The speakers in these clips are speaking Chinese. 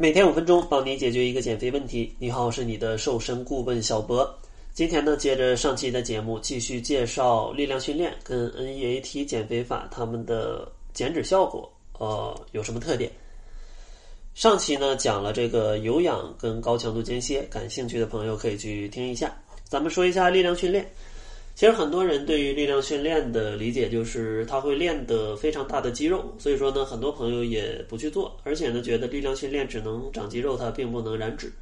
每天五分钟，帮你解决一个减肥问题。你好，我是你的瘦身顾问小博。今天呢，接着上期的节目，继续介绍力量训练跟 NEAT 减肥法它们的减脂效果，呃，有什么特点？上期呢讲了这个有氧跟高强度间歇，感兴趣的朋友可以去听一下。咱们说一下力量训练。其实很多人对于力量训练的理解就是他会练得非常大的肌肉，所以说呢，很多朋友也不去做，而且呢，觉得力量训练只能长肌肉，它并不能燃脂。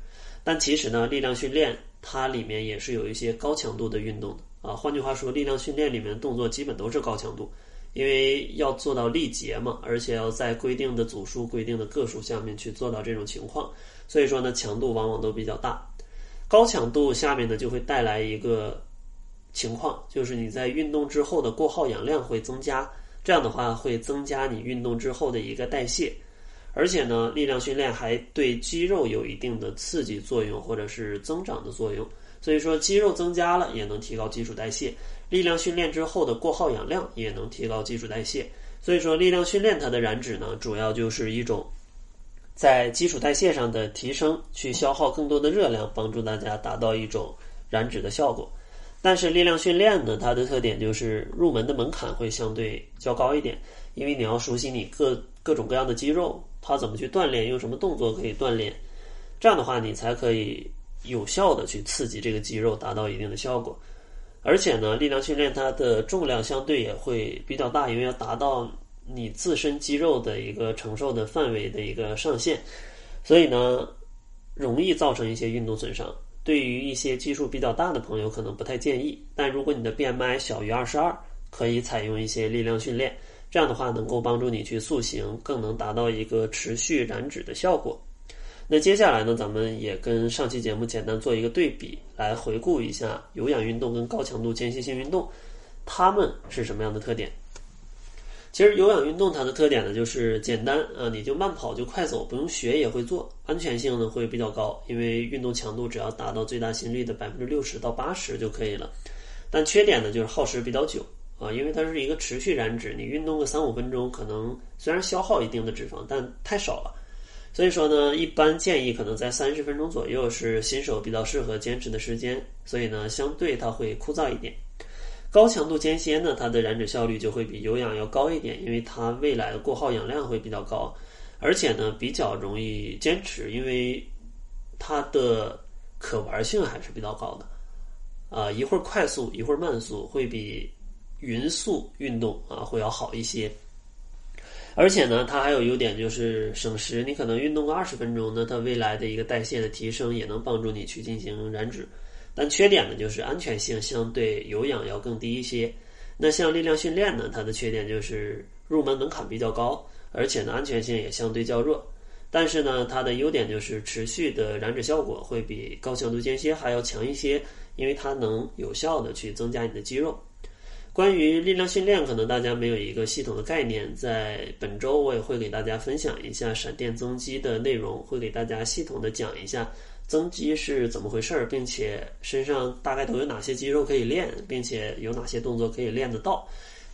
但其实呢，力量训练它里面也是有一些高强度的运动的啊。换句话说，力量训练里面动作基本都是高强度，因为要做到力竭嘛，而且要在规定的组数、规定的个数下面去做到这种情况，所以说呢，强度往往都比较大。高强度下面呢，就会带来一个。情况就是你在运动之后的过耗氧量会增加，这样的话会增加你运动之后的一个代谢，而且呢，力量训练还对肌肉有一定的刺激作用或者是增长的作用，所以说肌肉增加了也能提高基础代谢，力量训练之后的过耗氧量也能提高基础代谢，所以说力量训练它的燃脂呢，主要就是一种在基础代谢上的提升，去消耗更多的热量，帮助大家达到一种燃脂的效果。但是力量训练呢，它的特点就是入门的门槛会相对较高一点，因为你要熟悉你各各种各样的肌肉，它怎么去锻炼，用什么动作可以锻炼，这样的话你才可以有效的去刺激这个肌肉，达到一定的效果。而且呢，力量训练它的重量相对也会比较大，因为要达到你自身肌肉的一个承受的范围的一个上限，所以呢，容易造成一些运动损伤。对于一些基数比较大的朋友，可能不太建议。但如果你的 BMI 小于二十二，可以采用一些力量训练，这样的话能够帮助你去塑形，更能达到一个持续燃脂的效果。那接下来呢，咱们也跟上期节目简单做一个对比，来回顾一下有氧运动跟高强度间歇性运动，它们是什么样的特点。其实有氧运动它的特点呢，就是简单啊，你就慢跑就快走，不用学也会做，安全性呢会比较高，因为运动强度只要达到最大心率的百分之六十到八十就可以了。但缺点呢就是耗时比较久啊，因为它是一个持续燃脂，你运动个三五分钟，可能虽然消耗一定的脂肪，但太少了。所以说呢，一般建议可能在三十分钟左右是新手比较适合坚持的时间，所以呢，相对它会枯燥一点。高强度间歇呢，它的燃脂效率就会比有氧要高一点，因为它未来的过耗氧量会比较高，而且呢比较容易坚持，因为它的可玩性还是比较高的。啊，一会儿快速，一会儿慢速，会比匀速运动啊会要好一些。而且呢，它还有优点就是省时，你可能运动个二十分钟，呢，它未来的一个代谢的提升也能帮助你去进行燃脂。但缺点呢，就是安全性相对有氧要更低一些。那像力量训练呢，它的缺点就是入门门槛比较高，而且呢安全性也相对较弱。但是呢，它的优点就是持续的燃脂效果会比高强度间歇还要强一些，因为它能有效的去增加你的肌肉。关于力量训练，可能大家没有一个系统的概念，在本周我也会给大家分享一下闪电增肌的内容，会给大家系统的讲一下。增肌是怎么回事儿，并且身上大概都有哪些肌肉可以练，并且有哪些动作可以练得到，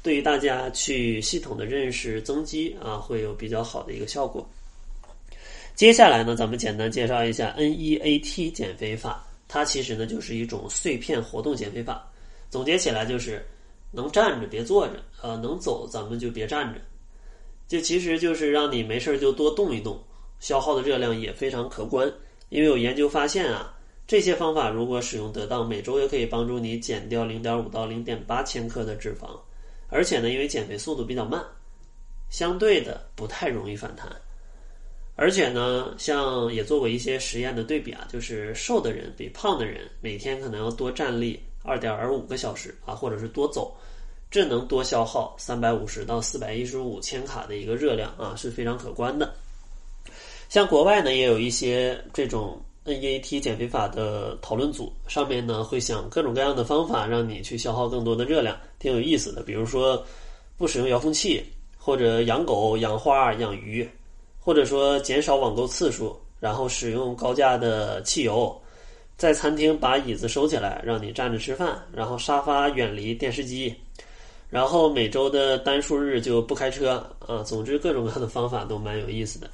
对于大家去系统的认识增肌啊，会有比较好的一个效果。接下来呢，咱们简单介绍一下 NEAT 减肥法，它其实呢就是一种碎片活动减肥法。总结起来就是能站着别坐着，呃，能走咱们就别站着，这其实就是让你没事儿就多动一动，消耗的热量也非常可观。因为有研究发现啊，这些方法如果使用得当，每周也可以帮助你减掉零点五到零点八千克的脂肪，而且呢，因为减肥速度比较慢，相对的不太容易反弹。而且呢，像也做过一些实验的对比啊，就是瘦的人比胖的人每天可能要多站立二点五个小时啊，或者是多走，这能多消耗三百五十到四百一十五千卡的一个热量啊，是非常可观的。像国外呢，也有一些这种 NEAT 减肥法的讨论组，上面呢会想各种各样的方法，让你去消耗更多的热量，挺有意思的。比如说，不使用遥控器，或者养狗、养花、养鱼，或者说减少网购次数，然后使用高价的汽油，在餐厅把椅子收起来，让你站着吃饭，然后沙发远离电视机，然后每周的单数日就不开车啊。总之，各种各样的方法都蛮有意思的。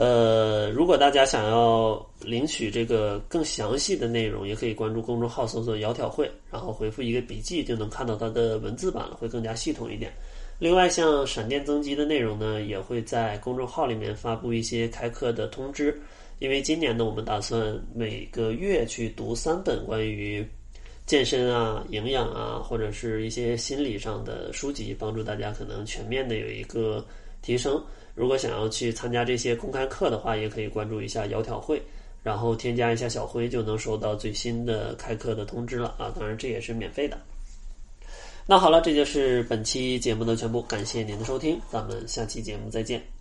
呃，如果大家想要领取这个更详细的内容，也可以关注公众号搜索“窈窕会”，然后回复一个笔记就能看到它的文字版了，会更加系统一点。另外，像闪电增肌的内容呢，也会在公众号里面发布一些开课的通知。因为今年呢，我们打算每个月去读三本关于健身啊、营养啊，或者是一些心理上的书籍，帮助大家可能全面的有一个提升。如果想要去参加这些公开课的话，也可以关注一下窈窕会，然后添加一下小辉，就能收到最新的开课的通知了啊！当然这也是免费的。那好了，这就是本期节目的全部，感谢您的收听，咱们下期节目再见。